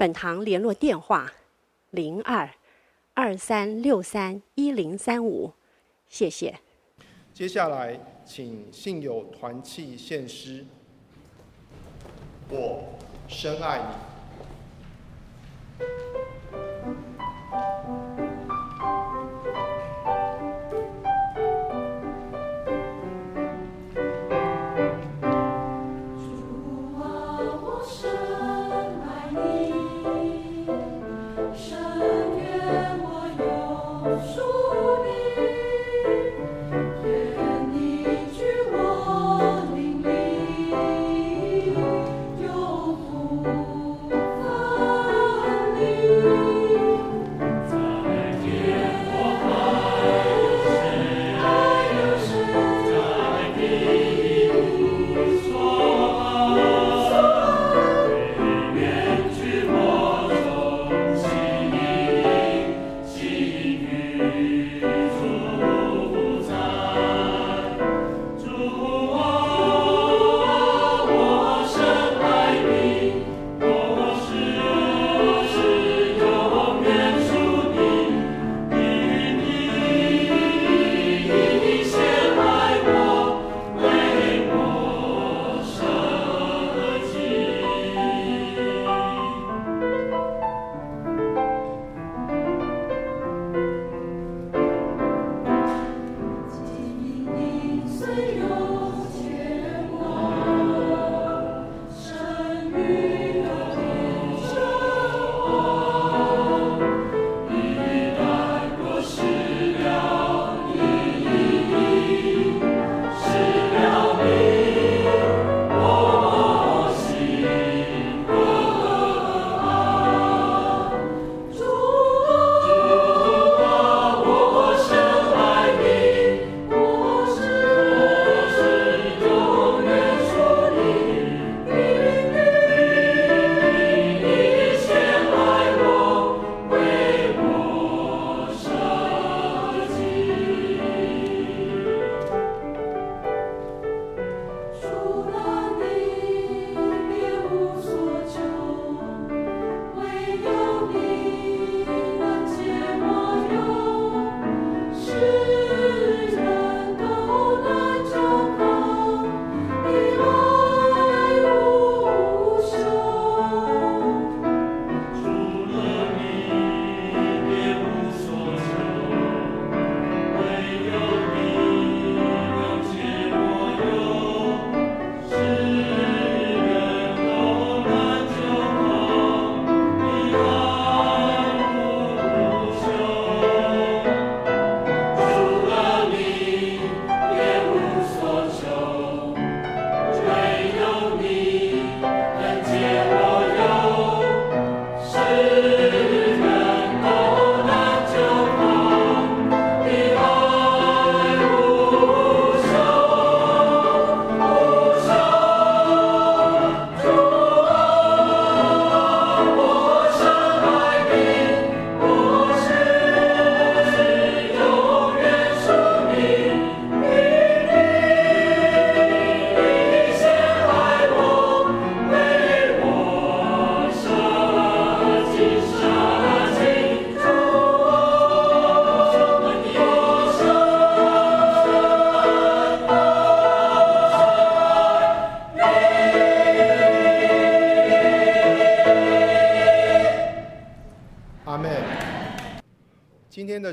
本堂联络电话：零二二三六三一零三五，谢谢。接下来，请信友团契献诗。我深爱你。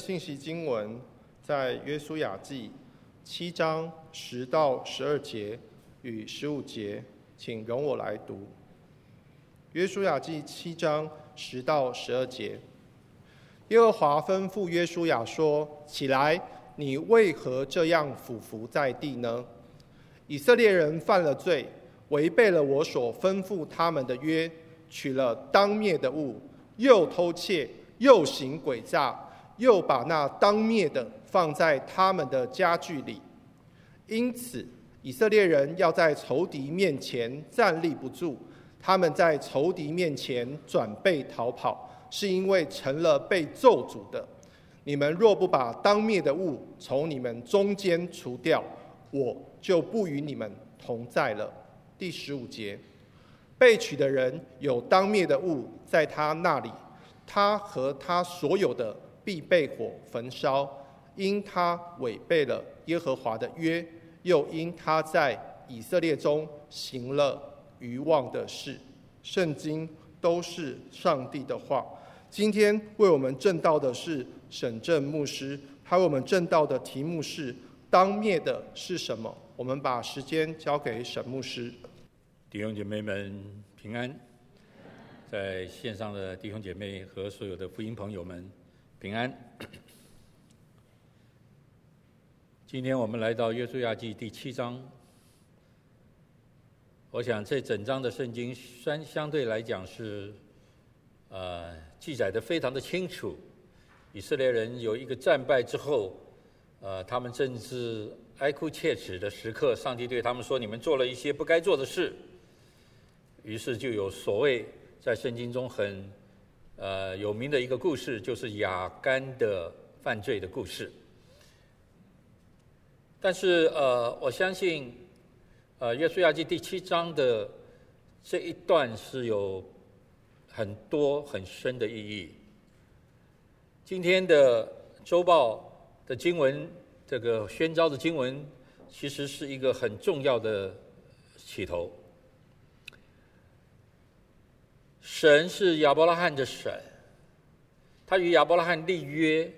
信息经文在约书亚记七章十到十二节与十五节，请容我来读。约书亚记七章十到十二节，耶和华吩咐约书亚说：“起来，你为何这样俯伏在地呢？以色列人犯了罪，违背了我所吩咐他们的约，取了当灭的物，又偷窃，又行诡诈，又把那当灭的放在他们的家具里。因此，以色列人要在仇敌面前站立不住，他们在仇敌面前转背逃跑，是因为成了被咒诅的。你们若不把当灭的物从你们中间除掉，我就不与你们同在了。第十五节，被取的人有当灭的物在他那里，他和他所有的必被火焚烧，因他违背了耶和华的约，又因他在以色列中行了愚妄的事。圣经都是上帝的话。今天为我们证道的是沈正牧师，他为我们证道的题目是“当灭的是什么”。我们把时间交给沈牧师。弟兄姐妹们平安，在线上的弟兄姐妹和所有的福音朋友们平安。今天我们来到约书亚记第七章，我想这整章的圣经相相对来讲是，呃。记载的非常的清楚，以色列人有一个战败之后，呃，他们正是哀哭切齿的时刻。上帝对他们说：“你们做了一些不该做的事。”于是就有所谓在圣经中很呃有名的一个故事，就是亚干的犯罪的故事。但是呃，我相信呃，约书亚记第七章的这一段是有。很多很深的意义。今天的周报的经文，这个宣召的经文，其实是一个很重要的起头。神是亚伯拉罕的神，他与亚伯拉罕立约，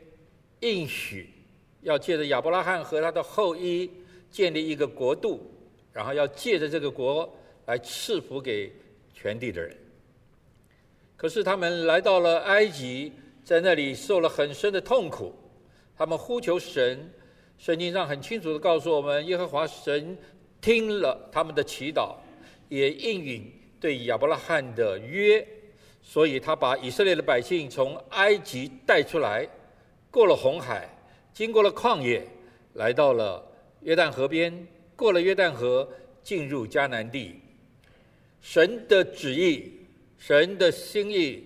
应许要借着亚伯拉罕和他的后裔建立一个国度，然后要借着这个国来赐福给全地的人。可是他们来到了埃及，在那里受了很深的痛苦。他们呼求神，圣经上很清楚的告诉我们，耶和华神听了他们的祈祷，也应允对亚伯拉罕的约，所以他把以色列的百姓从埃及带出来，过了红海，经过了旷野，来到了约旦河边，过了约旦河，进入迦南地。神的旨意。神的心意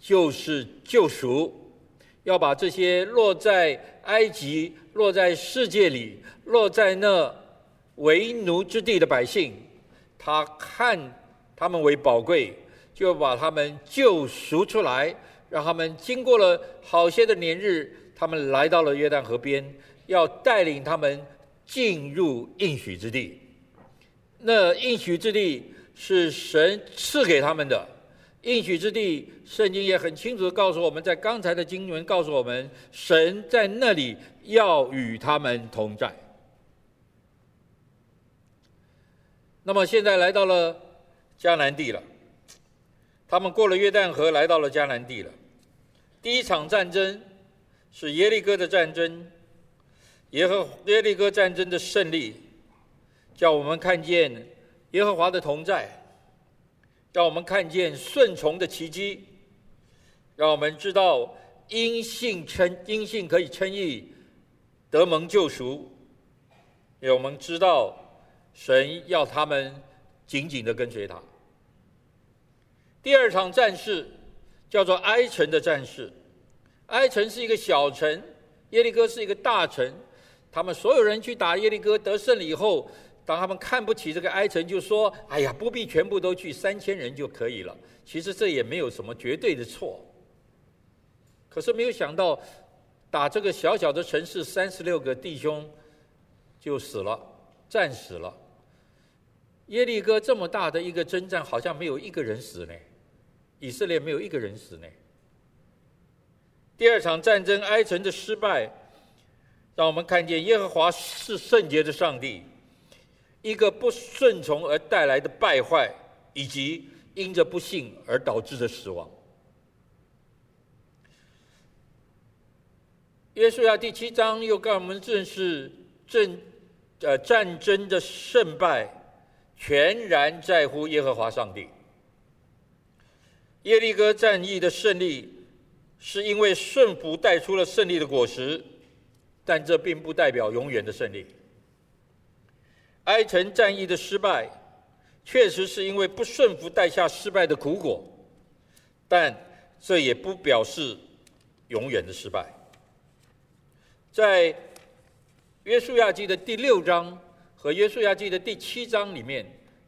就是救赎，要把这些落在埃及、落在世界里、落在那为奴之地的百姓，他看他们为宝贵，就把他们救赎出来，让他们经过了好些的年日，他们来到了约旦河边，要带领他们进入应许之地。那应许之地是神赐给他们的。应许之地，圣经也很清楚的告诉我们，在刚才的经文告诉我们，神在那里要与他们同在。那么现在来到了迦南地了，他们过了约旦河，来到了迦南地了。第一场战争是耶利哥的战争，耶和耶利哥战争的胜利，叫我们看见耶和华的同在。让我们看见顺从的奇迹，让我们知道因信称因信可以称义，得蒙救赎。让我们知道神要他们紧紧的跟随他。第二场战事叫做埃城的战事，埃城是一个小城，耶利哥是一个大城。他们所有人去打耶利哥得胜了以后。当他们看不起这个埃城，就说：“哎呀，不必全部都去，三千人就可以了。”其实这也没有什么绝对的错。可是没有想到，打这个小小的城市，三十六个弟兄就死了，战死了。耶利哥这么大的一个征战，好像没有一个人死呢。以色列没有一个人死呢。第二场战争，埃城的失败，让我们看见耶和华是圣洁的上帝。一个不顺从而带来的败坏，以及因着不幸而导致的死亡。约书亚第七章又告诉我们，正是正呃战争的胜败，全然在乎耶和华上帝。耶利哥战役的胜利是因为顺服带出了胜利的果实，但这并不代表永远的胜利。埃城战役的失败，确实是因为不顺服带下失败的苦果，但这也不表示永远的失败。在约书亚记的第六章和约书亚记的第七章里面，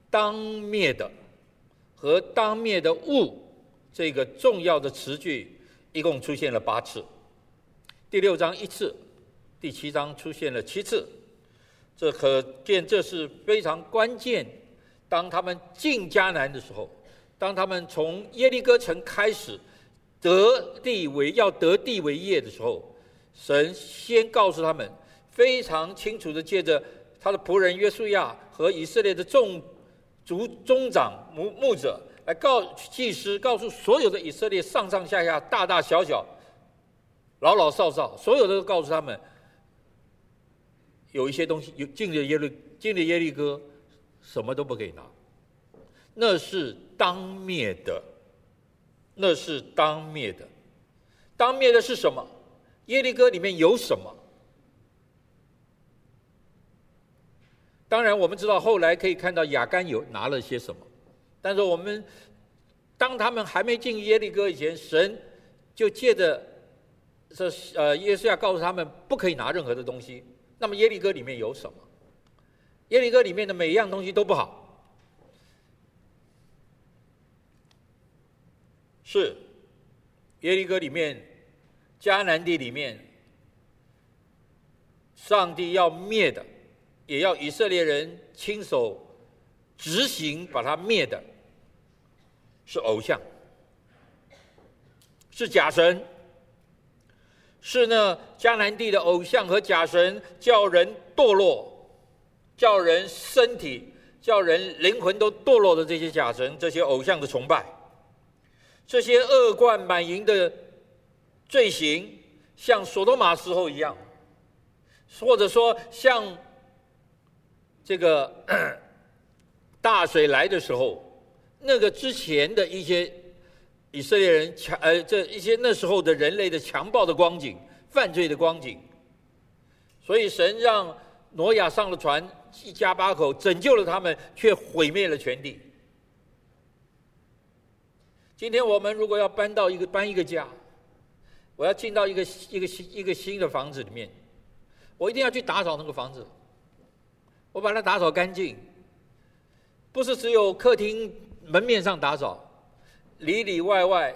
当灭的和当灭的物。这个重要的词句一共出现了八次，第六章一次，第七章出现了七次，这可见这是非常关键。当他们进迦南的时候，当他们从耶利哥城开始得地为要得地为业的时候，神先告诉他们，非常清楚的借着他的仆人约书亚和以色列的众族中长牧牧者。来告祭司，告诉所有的以色列上上下下、大大小小、老老少少，所有的都告诉他们，有一些东西有进了耶利进了耶利哥，什么都不可以拿，那是当灭的，那是当灭的，当灭的是什么？耶利哥里面有什么？当然，我们知道后来可以看到亚干有拿了些什么。但是我们，当他们还没进耶利哥以前，神就借着这呃耶稣亚告诉他们不可以拿任何的东西。那么耶利哥里面有什么？耶利哥里面的每一样东西都不好。是耶利哥里面，迦南地里面，上帝要灭的，也要以色列人亲手执行把它灭的。是偶像，是假神，是呢迦南地的偶像和假神，叫人堕落，叫人身体、叫人灵魂都堕落的这些假神、这些偶像的崇拜，这些恶贯满盈的罪行，像所多玛时候一样，或者说像这个 大水来的时候。那个之前的一些以色列人强呃，这一些那时候的人类的强暴的光景、犯罪的光景，所以神让挪亚上了船，一家八口拯救了他们，却毁灭了全地。今天我们如果要搬到一个搬一个家，我要进到一个一个新一个新的房子里面，我一定要去打扫那个房子，我把它打扫干净，不是只有客厅。门面上打扫，里里外外，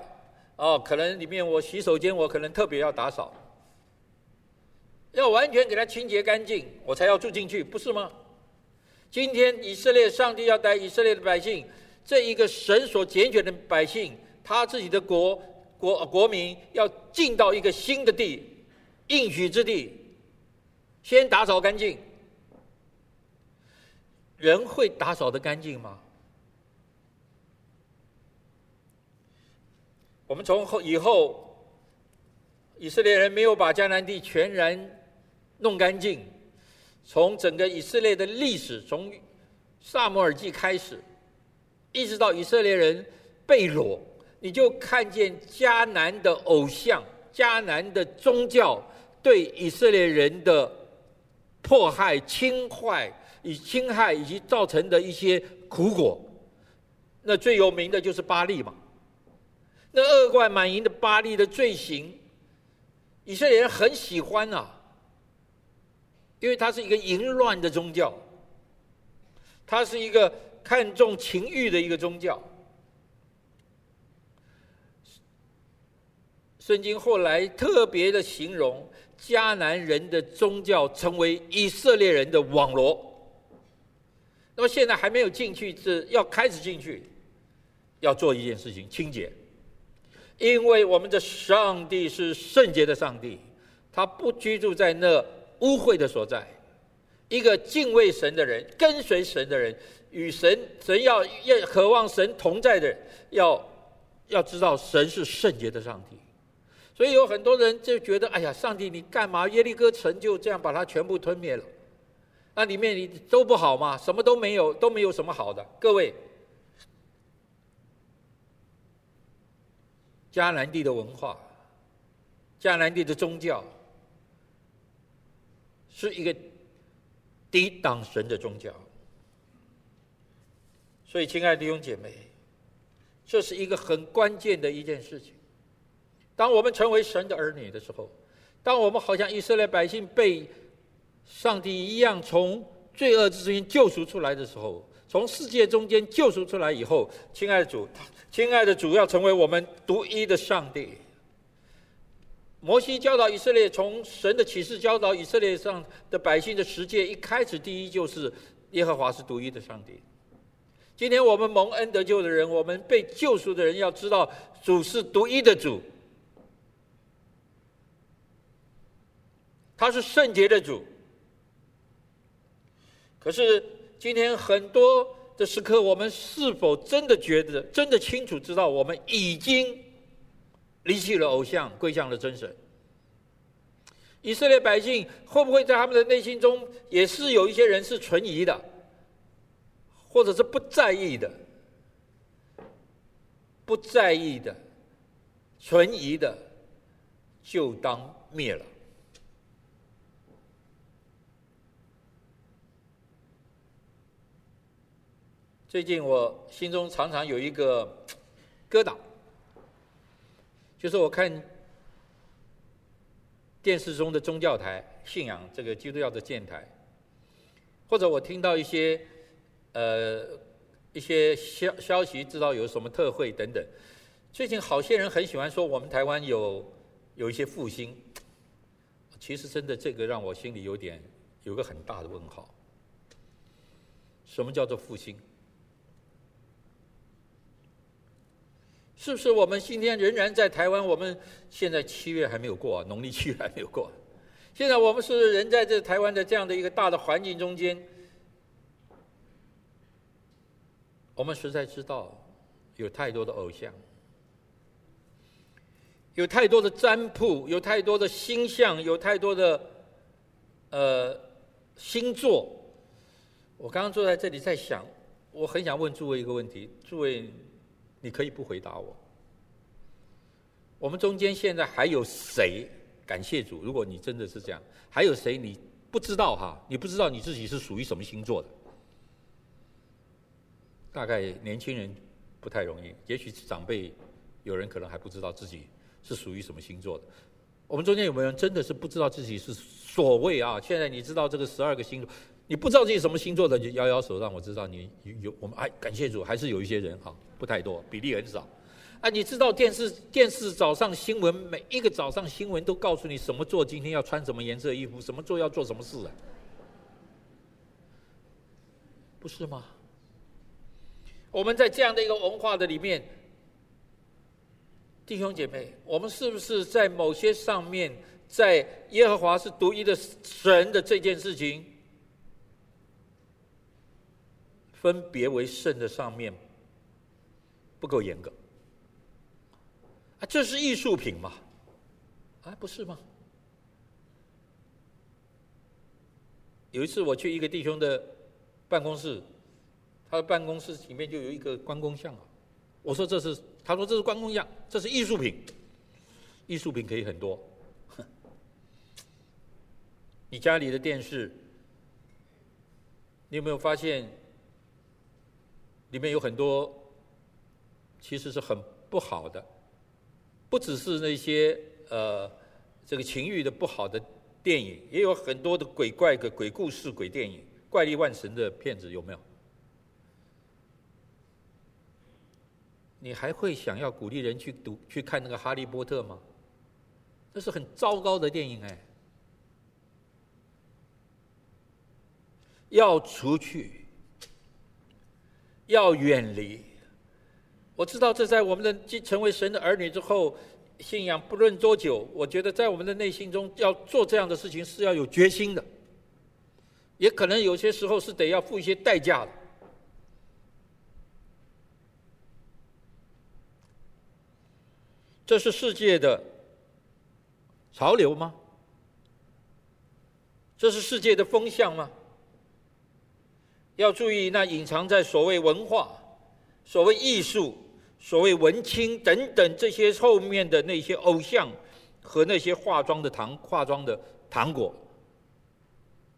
哦，可能里面我洗手间我可能特别要打扫，要完全给它清洁干净，我才要住进去，不是吗？今天以色列上帝要带以色列的百姓，这一个神所拣选的百姓，他自己的国国国民要进到一个新的地，应许之地，先打扫干净。人会打扫的干净吗？我们从后以后，以色列人没有把迦南地全然弄干净。从整个以色列的历史，从撒母耳记开始，一直到以色列人被掳，你就看见迦南的偶像、迦南的宗教对以色列人的迫害、侵坏以侵害以及造成的一些苦果。那最有名的就是巴力嘛。那恶贯满盈的巴力的罪行，以色列人很喜欢啊，因为它是一个淫乱的宗教，它是一个看重情欲的一个宗教。圣经后来特别的形容迦南人的宗教成为以色列人的网罗。那么现在还没有进去，是要开始进去，要做一件事情，清洁。因为我们的上帝是圣洁的上帝，他不居住在那污秽的所在。一个敬畏神的人，跟随神的人，与神神要要渴望神同在的人，要要知道神是圣洁的上帝。所以有很多人就觉得，哎呀，上帝你干嘛？耶利哥城就这样把它全部吞灭了？那里面你都不好吗？什么都没有，都没有什么好的。各位。迦南地的文化，迦南地的宗教，是一个抵挡神的宗教。所以，亲爱的弟兄姐妹，这是一个很关键的一件事情。当我们成为神的儿女的时候，当我们好像以色列百姓被上帝一样从罪恶之中救赎出来的时候，从世界中间救赎出来以后，亲爱的主，亲爱的主要成为我们独一的上帝。摩西教导以色列，从神的启示教导以色列上的百姓的实践，一开始第一就是耶和华是独一的上帝。今天我们蒙恩得救的人，我们被救赎的人，要知道主是独一的主，他是圣洁的主。可是今天很多的时刻，我们是否真的觉得、真的清楚知道，我们已经离弃了偶像，归向了真神？以色列百姓会不会在他们的内心中，也是有一些人是存疑的？或者是不在意的，不在意的，存疑的，就当灭了。最近我心中常常有一个疙瘩，就是我看电视中的宗教台，信仰这个基督教的电台，或者我听到一些。呃，一些消消息知道有什么特会等等。最近好些人很喜欢说我们台湾有有一些复兴，其实真的这个让我心里有点有个很大的问号。什么叫做复兴？是不是我们今天仍然在台湾？我们现在七月还没有过，农历七月还没有过。现在我们是人在这台湾的这样的一个大的环境中间。我们实在知道，有太多的偶像，有太多的占卜，有太多的星象，有太多的呃星座。我刚刚坐在这里在想，我很想问诸位一个问题：诸位，你可以不回答我。我们中间现在还有谁？感谢主，如果你真的是这样，还有谁你不知道哈？你不知道你自己是属于什么星座的？大概年轻人不太容易，也许长辈有人可能还不知道自己是属于什么星座的。我们中间有没有人真的是不知道自己是所谓啊？现在你知道这个十二个星座，你不知道自己什么星座的，就摇摇手让我知道你有，有我们哎，感谢主，还是有一些人哈，不太多，比例很少。啊，你知道电视 电视早上新闻，每一个早上新闻都告诉你什么座今天要穿什么颜色衣服，什么座要做什么事啊？不是吗？我们在这样的一个文化的里面，弟兄姐妹，我们是不是在某些上面，在耶和华是独一的神的这件事情，分别为圣的上面不够严格？啊，这是艺术品嘛？啊，不是吗？有一次我去一个弟兄的办公室。他的办公室里面就有一个关公像啊，我说这是，他说这是关公像，这是艺术品，艺术品可以很多。你家里的电视，你有没有发现，里面有很多其实是很不好的，不只是那些呃这个情欲的不好的电影，也有很多的鬼怪的鬼故事、鬼电影、怪力乱神的片子，有没有？你还会想要鼓励人去读、去看那个《哈利波特》吗？这是很糟糕的电影哎！要除去，要远离。我知道这在我们的成为神的儿女之后，信仰不论多久，我觉得在我们的内心中要做这样的事情是要有决心的，也可能有些时候是得要付一些代价的。这是世界的潮流吗？这是世界的风向吗？要注意，那隐藏在所谓文化、所谓艺术、所谓文青等等这些后面的那些偶像和那些化妆的糖化妆的糖果，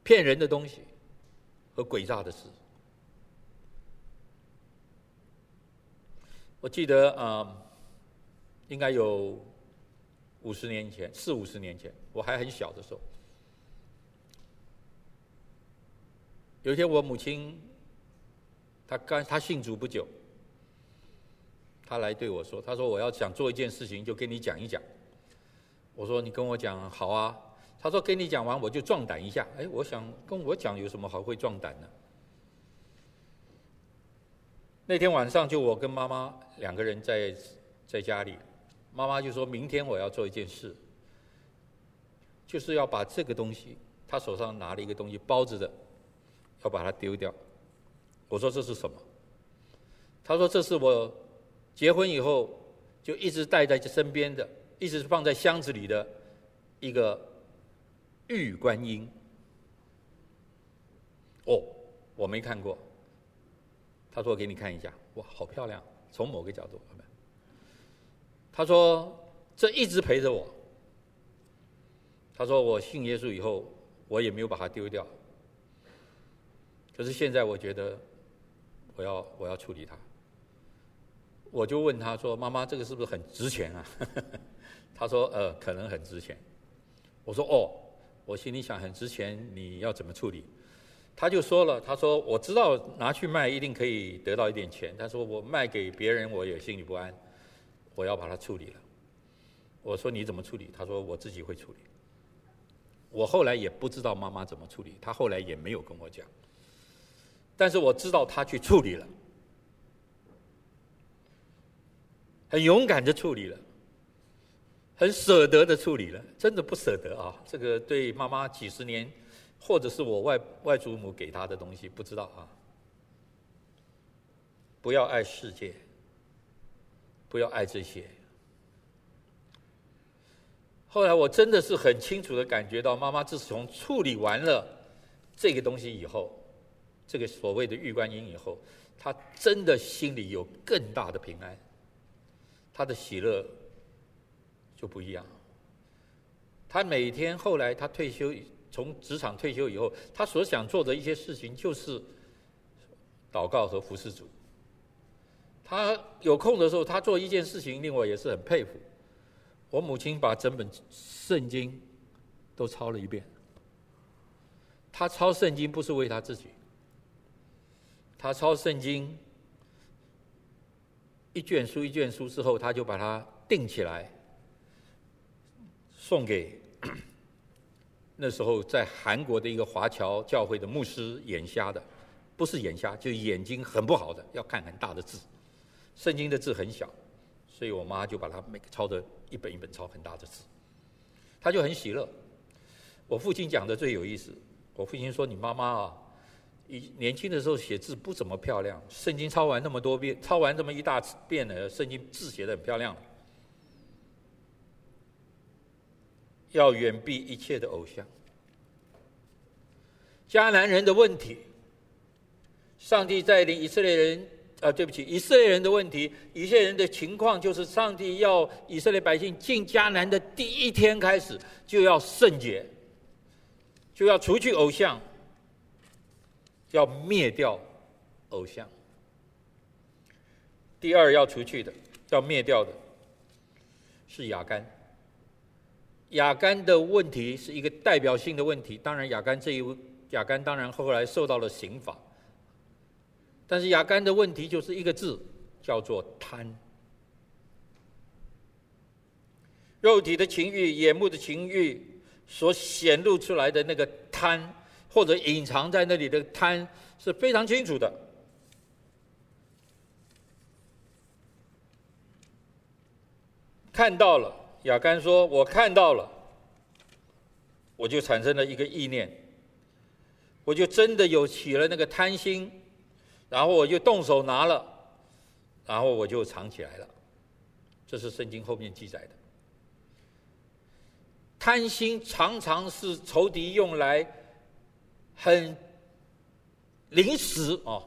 骗人的东西和诡诈的事。我记得啊、嗯，应该有五十年前，四五十年前，我还很小的时候，有一天我母亲，她刚她信主不久。她来对我说：“她说我要想做一件事情，就跟你讲一讲。”我说：“你跟我讲好啊。”她说：“跟你讲完，我就壮胆一下。”哎，我想跟我讲有什么好会壮胆呢？那天晚上就我跟妈妈两个人在在家里，妈妈就说明天我要做一件事，就是要把这个东西，他手上拿了一个东西包着的，要把它丢掉。我说这是什么？他说这是我。结婚以后就一直带在身边的，一直放在箱子里的一个玉观音。哦，我没看过。他说：“给你看一下，哇，好漂亮！从某个角度。”他说：“这一直陪着我。”他说：“我信耶稣以后，我也没有把它丢掉。可是现在我觉得，我要我要处理它。”我就问他说：“妈妈，这个是不是很值钱啊？” 他说：“呃，可能很值钱。”我说：“哦，我心里想很值钱，你要怎么处理？”他就说了：“他说我知道拿去卖一定可以得到一点钱，他说我卖给别人我也心里不安，我要把它处理了。”我说：“你怎么处理？”他说：“我自己会处理。”我后来也不知道妈妈怎么处理，他后来也没有跟我讲，但是我知道他去处理了。很勇敢的处理了，很舍得的处理了，真的不舍得啊！这个对妈妈几十年，或者是我外外祖母给她的东西，不知道啊。不要爱世界，不要爱这些。后来我真的是很清楚的感觉到，妈妈自从处理完了这个东西以后，这个所谓的玉观音以后，他真的心里有更大的平安。他的喜乐就不一样。他每天后来他退休，从职场退休以后，他所想做的一些事情就是祷告和服侍主。他有空的时候，他做一件事情令我也是很佩服。我母亲把整本圣经都抄了一遍。他抄圣经不是为他自己，他抄圣经。一卷书一卷书之后，他就把它订起来，送给 那时候在韩国的一个华侨教会的牧师，眼瞎的，不是眼瞎，就眼睛很不好的，要看很大的字，圣经的字很小，所以我妈就把它每个抄的一本一本抄很大的字，他就很喜乐。我父亲讲的最有意思，我父亲说：“你妈妈啊。”年轻的时候写字不怎么漂亮，圣经抄完那么多遍，抄完这么一大遍呢，圣经字写的很漂亮。要远避一切的偶像。迦南人的问题，上帝带领以色列人，啊，对不起，以色列人的问题，以色列人的情况就是，上帝要以色列百姓进迦南的第一天开始就要圣洁，就要除去偶像。要灭掉偶像。第二要除去的，要灭掉的是雅干。雅干的问题是一个代表性的问题。当然，雅干这一位雅干当然后来受到了刑罚。但是雅干的问题就是一个字，叫做贪。肉体的情欲、眼目的情欲所显露出来的那个贪。或者隐藏在那里的贪是非常清楚的。看到了，亚干说：“我看到了。”我就产生了一个意念，我就真的有起了那个贪心，然后我就动手拿了，然后我就藏起来了。这是圣经后面记载的。贪心常常是仇敌用来。很临时哦，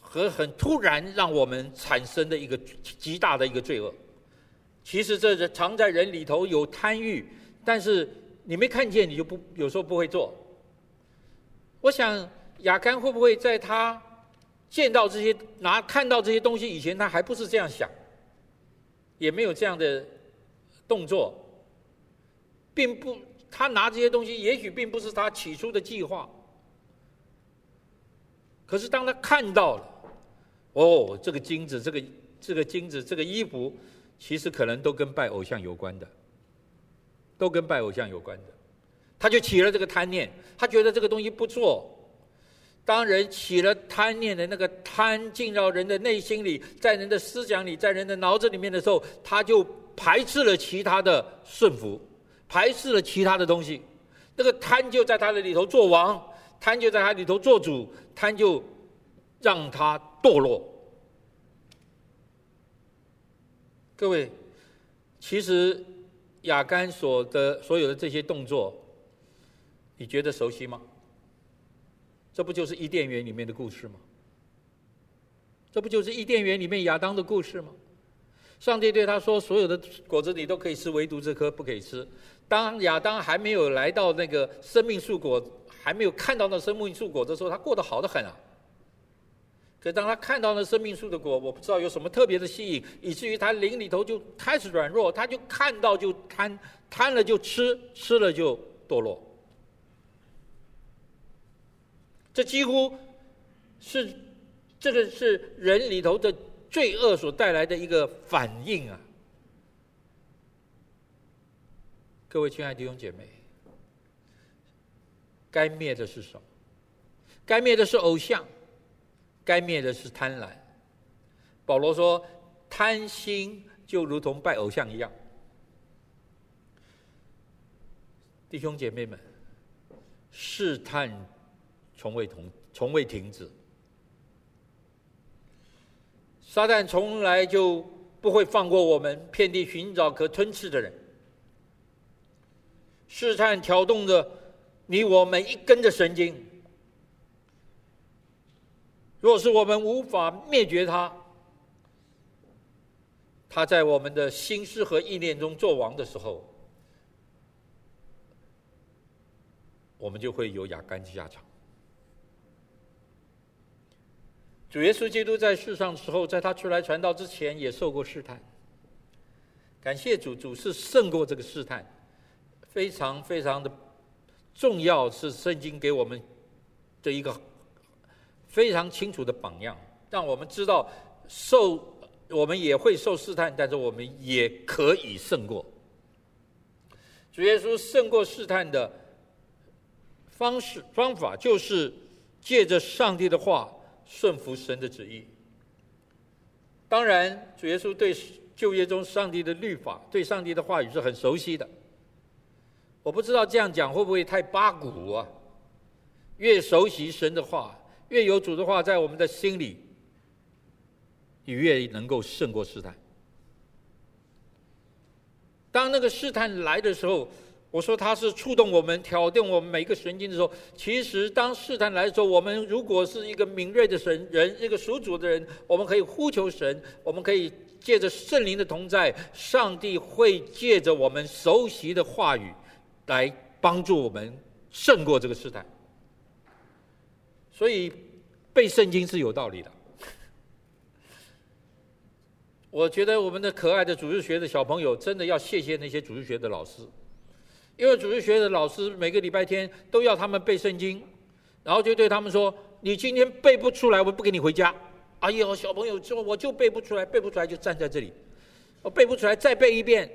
和很突然让我们产生的一个极大的一个罪恶。其实这是藏在人里头有贪欲，但是你没看见，你就不有时候不会做。我想亚干会不会在他见到这些拿看到这些东西以前，他还不是这样想，也没有这样的动作，并不他拿这些东西，也许并不是他起初的计划。可是当他看到了，哦，这个金子，这个这个金子，这个衣服。其实可能都跟拜偶像有关的，都跟拜偶像有关的，他就起了这个贪念，他觉得这个东西不错。当人起了贪念的那个贪进到人的内心里，在人的思想里，在人的脑子里面的时候，他就排斥了其他的顺服，排斥了其他的东西。那个贪就在他的里头做王，贪就在他里头做主，贪就让他堕落。各位，其实亚干所的所有的这些动作，你觉得熟悉吗？这不就是伊甸园里面的故事吗？这不就是伊甸园里面亚当的故事吗？上帝对他说：“所有的果子你都可以吃，唯独这颗不可以吃。”当亚当还没有来到那个生命树果，还没有看到那生命树果的时候，他过得好得很啊。可当他看到那生命树的果，我不知道有什么特别的吸引，以至于他灵里头就开始软弱，他就看到就贪，贪了就吃，吃了就堕落。这几乎是这个是人里头的罪恶所带来的一个反应啊！各位亲爱的弟兄姐妹，该灭的是什么？该灭的是偶像。该灭的是贪婪。保罗说：“贪心就如同拜偶像一样。”弟兄姐妹们，试探从未同从未停止。撒旦从来就不会放过我们，遍地寻找可吞吃的人。试探挑动着你我每一根的神经。若是我们无法灭绝它，他在我们的心思和意念中作王的时候，我们就会有亚干的下场。主耶稣基督在世上的时候，在他出来传道之前，也受过试探。感谢主，主是胜过这个试探，非常非常的重要，是圣经给我们的一个。非常清楚的榜样，让我们知道受我们也会受试探，但是我们也可以胜过。主耶稣胜过试探的方式方法，就是借着上帝的话顺服神的旨意。当然，主耶稣对旧约中上帝的律法、对上帝的话语是很熟悉的。我不知道这样讲会不会太八股啊？越熟悉神的话。越有主的话在我们的心里，你越能够胜过试探。当那个试探来的时候，我说他是触动我们、挑动我们每一个神经的时候，其实当试探来的时候，我们如果是一个敏锐的神人，一个属主的人，我们可以呼求神，我们可以借着圣灵的同在，上帝会借着我们熟悉的话语来帮助我们胜过这个试探。所以背圣经是有道理的。我觉得我们的可爱的主日学的小朋友真的要谢谢那些主日学的老师，因为主日学的老师每个礼拜天都要他们背圣经，然后就对他们说：“你今天背不出来，我不给你回家。”哎呦，小朋友说：“我就背不出来，背不出来就站在这里。我背不出来，再背一遍，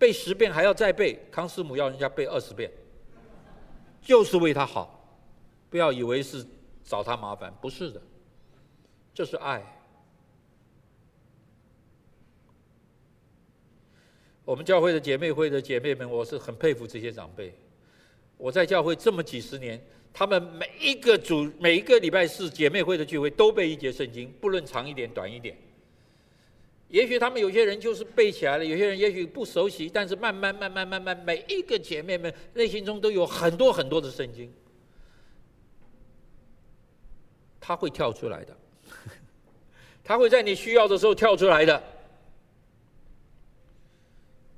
背十遍还要再背。康师母要人家背二十遍，就是为他好，不要以为是。”找他麻烦，不是的，这是爱。我们教会的姐妹会的姐妹们，我是很佩服这些长辈。我在教会这么几十年，他们每一个主每一个礼拜四姐妹会的聚会都背一节圣经，不论长一点短一点。也许他们有些人就是背起来了，有些人也许不熟悉，但是慢慢慢慢慢慢，每一个姐妹们内心中都有很多很多的圣经。他会跳出来的，他会在你需要的时候跳出来的。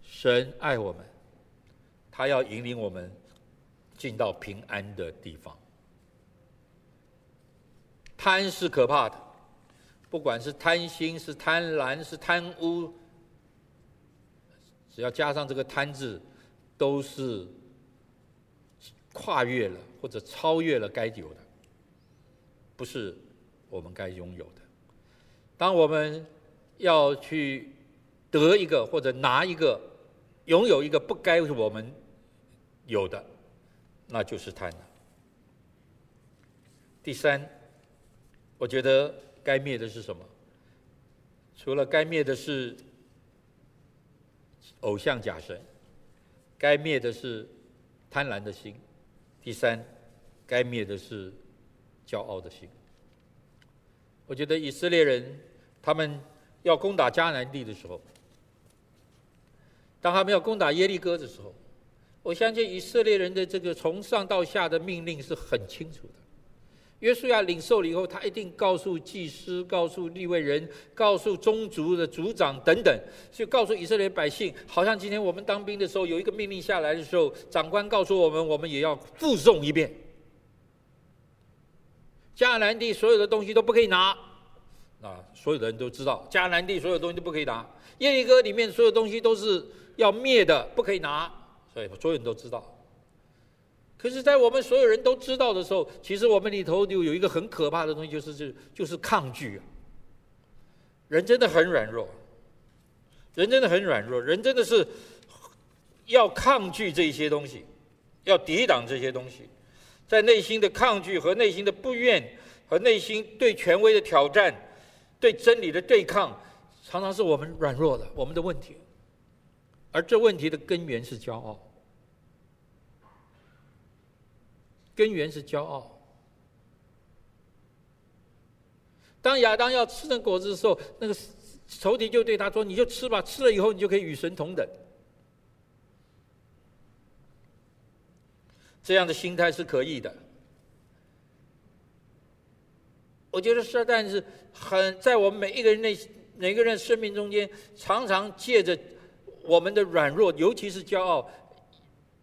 神爱我们，他要引领我们进到平安的地方。贪是可怕的，不管是贪心、是贪婪、是贪污，只要加上这个“贪”字，都是跨越了或者超越了该有的，不是我们该拥有的。当我们要去得一个或者拿一个，拥有一个不该我们有的，那就是贪了。第三。我觉得该灭的是什么？除了该灭的是偶像假神，该灭的是贪婪的心。第三，该灭的是骄傲的心。我觉得以色列人他们要攻打迦南地的时候，当他们要攻打耶利哥的时候，我相信以色列人的这个从上到下的命令是很清楚的。约书亚领受了以后，他一定告诉祭司、告诉立位人、告诉宗族的族长等等，就告诉以色列百姓。好像今天我们当兵的时候，有一个命令下来的时候，长官告诉我们，我们也要复诵一遍。迦南地所有的东西都不可以拿，啊，所有的人都知道，迦南地所有东西都不可以拿。耶利哥里面所有东西都是要灭的，不可以拿，所以所有人都知道。可是，在我们所有人都知道的时候，其实我们里头就有一个很可怕的东西，就是就就是抗拒。人真的很软弱，人真的很软弱，人真的是要抗拒这些东西，要抵挡这些东西，在内心的抗拒和内心的不愿和内心对权威的挑战、对真理的对抗，常常是我们软弱的我们的问题，而这问题的根源是骄傲。根源是骄傲。当亚当要吃那果子的时候，那个仇敌就对他说：“你就吃吧，吃了以后你就可以与神同等。”这样的心态是可以的。我觉得撒旦是很在我们每一个人内、每个人生命中间，常常借着我们的软弱，尤其是骄傲，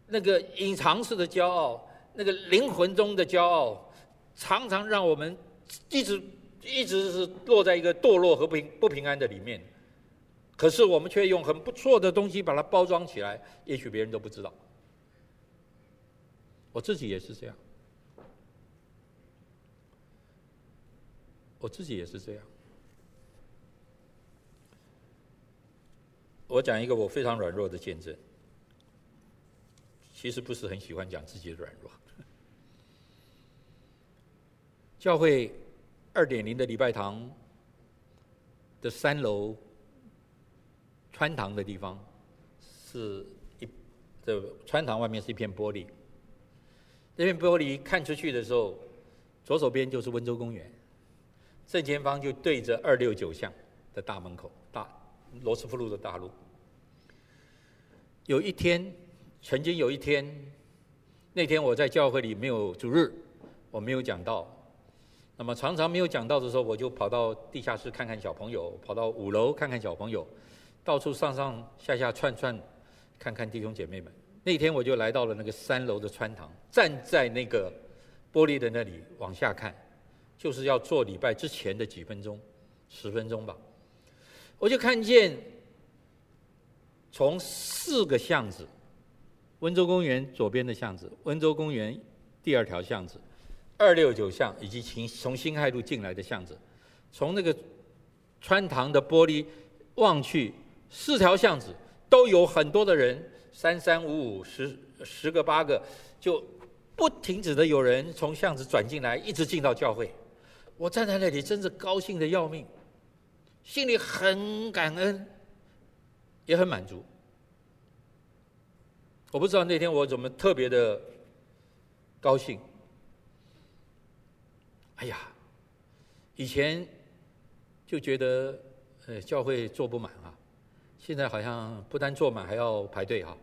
那个隐藏式的骄傲。那个灵魂中的骄傲，常常让我们一直一直是落在一个堕落和平不平安的里面。可是我们却用很不错的东西把它包装起来，也许别人都不知道。我自己也是这样，我自己也是这样。我讲一个我非常软弱的见证，其实不是很喜欢讲自己的软弱。教会二点零的礼拜堂的三楼穿堂的地方，是一这穿堂外面是一片玻璃。这片玻璃看出去的时候，左手边就是温州公园，正前方就对着二六九巷的大门口，大罗斯福路的大路。有一天，曾经有一天，那天我在教会里没有主日，我没有讲到。那么常常没有讲到的时候，我就跑到地下室看看小朋友，跑到五楼看看小朋友，到处上上下下串串，看看弟兄姐妹们。那天我就来到了那个三楼的穿堂，站在那个玻璃的那里往下看，就是要做礼拜之前的几分钟，十分钟吧。我就看见从四个巷子，温州公园左边的巷子，温州公园第二条巷子。二六九巷以及从从辛亥路进来的巷子，从那个穿堂的玻璃望去，四条巷子都有很多的人，三三五五十十个八个，就不停止的有人从巷子转进来，一直进到教会。我站在那里，真是高兴的要命，心里很感恩，也很满足。我不知道那天我怎么特别的高兴。哎呀，以前就觉得呃教会坐不满啊，现在好像不但坐满还要排队啊，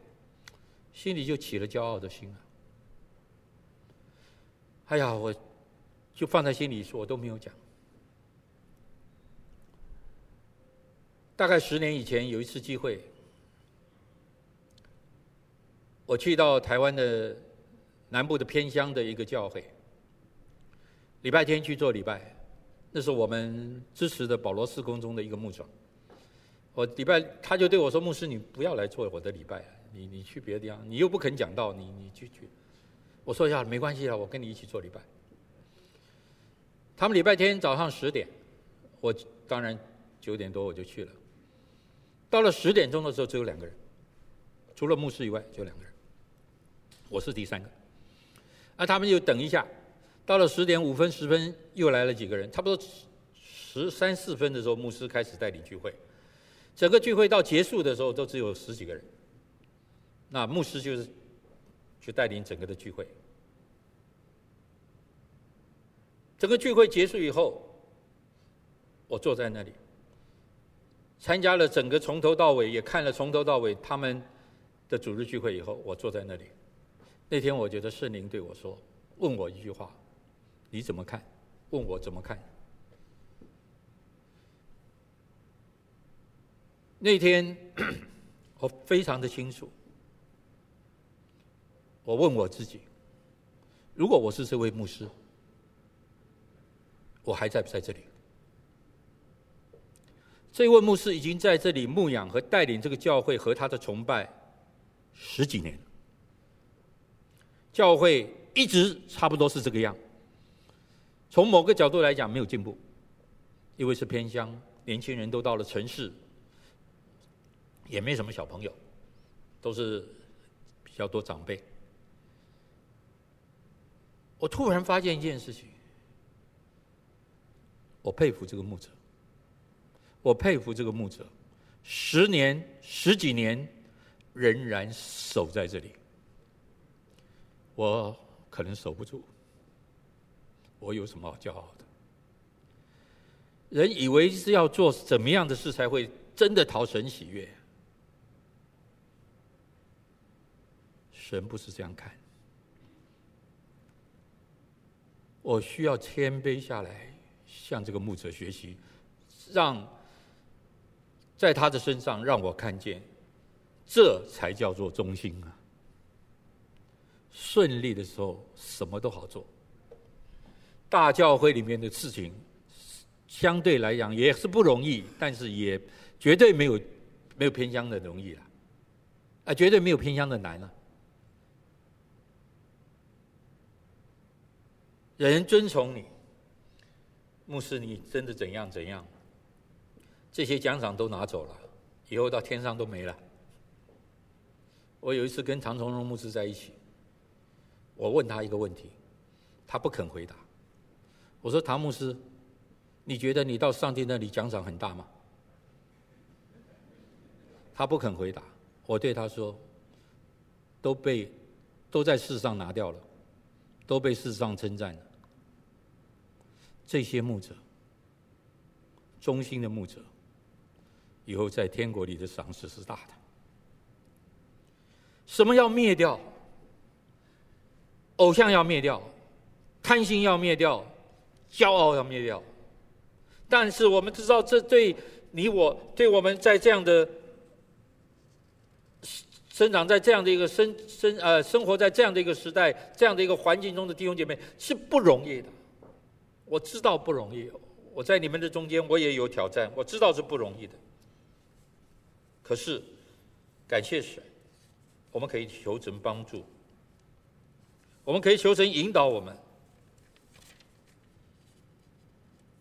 心里就起了骄傲的心啊。哎呀，我就放在心里说，我都没有讲。大概十年以前有一次机会，我去到台湾的南部的偏乡的一个教会，礼拜天去做礼拜，那是我们支持的保罗四公中的一个牧长。我礼拜他就对我说：“牧师，你不要来做我的礼拜，你你去别的地方，你又不肯讲道，你你去去。”我说一下，没关系了，我跟你一起做礼拜。他们礼拜天早上十点，我当然九点多我就去了。到了十点钟的时候，只有两个人，除了牧师以外，就两个人。我是第三个。啊，他们就等一下，到了十点五分、十分，又来了几个人。差不多十三四分的时候，牧师开始带领聚会。整个聚会到结束的时候，都只有十几个人。那牧师就是去带领整个的聚会。整个聚会结束以后，我坐在那里。参加了整个从头到尾，也看了从头到尾他们的主日聚会以后，我坐在那里。那天我觉得圣灵对我说：“问我一句话，你怎么看？问我怎么看？”那天 我非常的清楚，我问我自己：如果我是这位牧师，我还在不在这里？这位牧师已经在这里牧养和带领这个教会和他的崇拜十几年，教会一直差不多是这个样。从某个角度来讲，没有进步，因为是偏乡，年轻人都到了城市，也没什么小朋友，都是比较多长辈。我突然发现一件事情，我佩服这个牧者。我佩服这个牧者，十年十几年仍然守在这里。我可能守不住，我有什么好骄傲的？人以为是要做怎么样的事才会真的讨神喜悦？神不是这样看。我需要谦卑下来，向这个牧者学习，让。在他的身上，让我看见，这才叫做忠心啊！顺利的时候，什么都好做。大教会里面的事情，相对来讲也是不容易，但是也绝对没有没有偏乡的容易了，啊，绝对没有偏乡的难了。人尊从你，牧师，你真的怎样怎样？这些奖赏都拿走了，以后到天上都没了。我有一次跟唐崇荣牧师在一起，我问他一个问题，他不肯回答。我说：“唐牧师，你觉得你到上帝那里奖赏很大吗？”他不肯回答。我对他说：“都被都在世上拿掉了，都被世上称赞了。这些牧者，忠心的牧者。”以后在天国里的赏赐是大的。什么要灭掉？偶像要灭掉，贪心要灭掉，骄傲要灭掉。但是我们知道，这对你我，对我们在这样的生长在这样的一个生生呃生活在这样的一个时代，这样的一个环境中的弟兄姐妹是不容易的。我知道不容易，我在你们的中间，我也有挑战，我知道是不容易的。可是，感谢神，我们可以求神帮助，我们可以求神引导我们，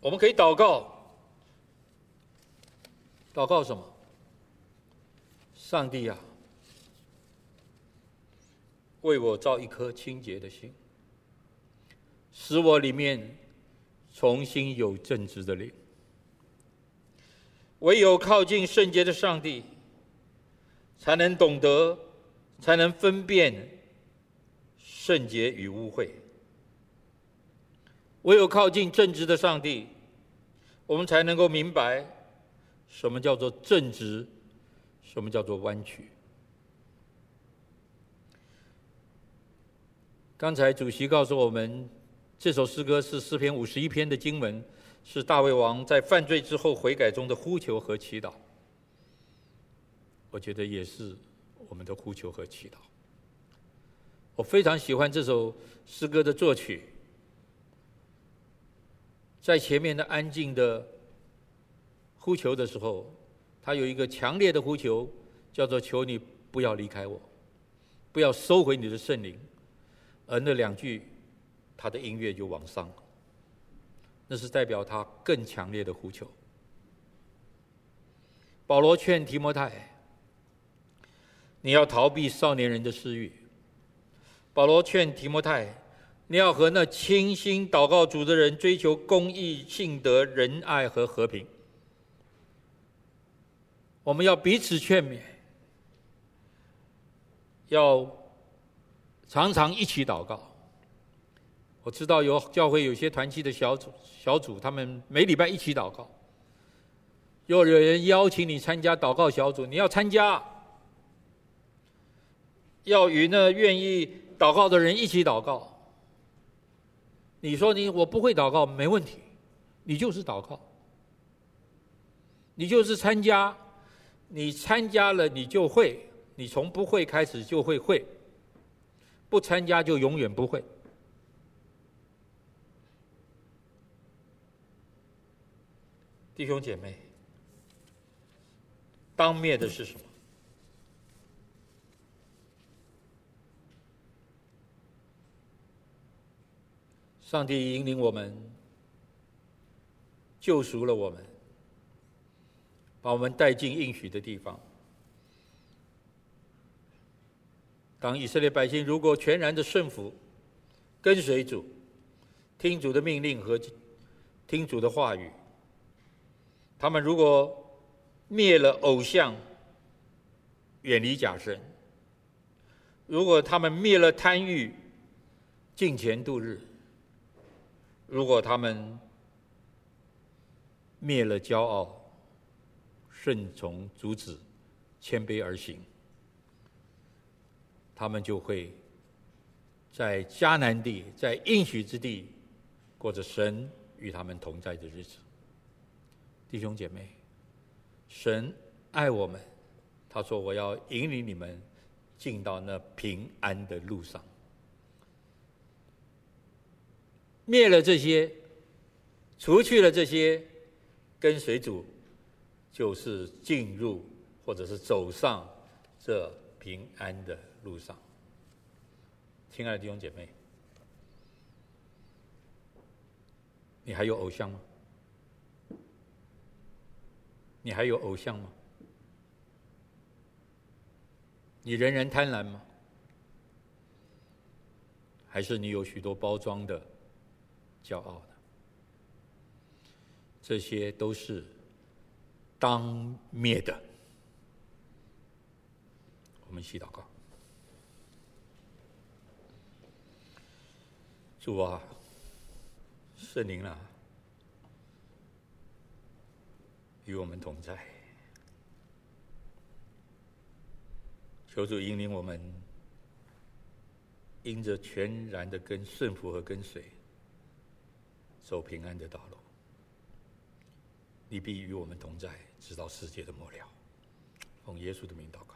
我们可以祷告，祷告什么？上帝啊，为我造一颗清洁的心，使我里面重新有正直的灵。唯有靠近圣洁的上帝。才能懂得，才能分辨圣洁与污秽。唯有靠近正直的上帝，我们才能够明白什么叫做正直，什么叫做弯曲。刚才主席告诉我们，这首诗歌是诗篇五十一篇的经文，是大卫王在犯罪之后悔改中的呼求和祈祷。我觉得也是我们的呼求和祈祷。我非常喜欢这首诗歌的作曲，在前面的安静的呼求的时候，他有一个强烈的呼求，叫做“求你不要离开我，不要收回你的圣灵”，而那两句，他的音乐就往上。那是代表他更强烈的呼求。保罗劝提摩太：“你要逃避少年人的私欲。”保罗劝提摩太：“你要和那清心祷告主的人追求公义、信德、仁爱和和平。”我们要彼此劝勉，要常常一起祷告。我知道有教会有些团契的小组。小组他们每礼拜一起祷告，又有人邀请你参加祷告小组，你要参加，要与那愿意祷告的人一起祷告。你说你我不会祷告，没问题，你就是祷告，你就是参加，你参加了你就会，你从不会开始就会会，不参加就永远不会。弟兄姐妹，当灭的是什么？上帝引领我们，救赎了我们，把我们带进应许的地方。当以色列百姓如果全然的顺服、跟随主、听主的命令和听主的话语。他们如果灭了偶像，远离假神；如果他们灭了贪欲，敬虔度日；如果他们灭了骄傲，顺从主旨，谦卑而行，他们就会在迦南地，在应许之地，过着神与他们同在的日子。弟兄姐妹，神爱我们，他说：“我要引领你们进到那平安的路上。”灭了这些，除去了这些，跟随主，就是进入或者是走上这平安的路上。亲爱的弟兄姐妹，你还有偶像吗？你还有偶像吗？你仍然贪婪吗？还是你有许多包装的骄傲的？这些都是当灭的。我们一起祷告。主啊，圣灵啊。与我们同在，求主引领我们，因着全然的跟顺服和跟随，走平安的道路。你必与我们同在，直到世界的末了。奉耶稣的名祷告，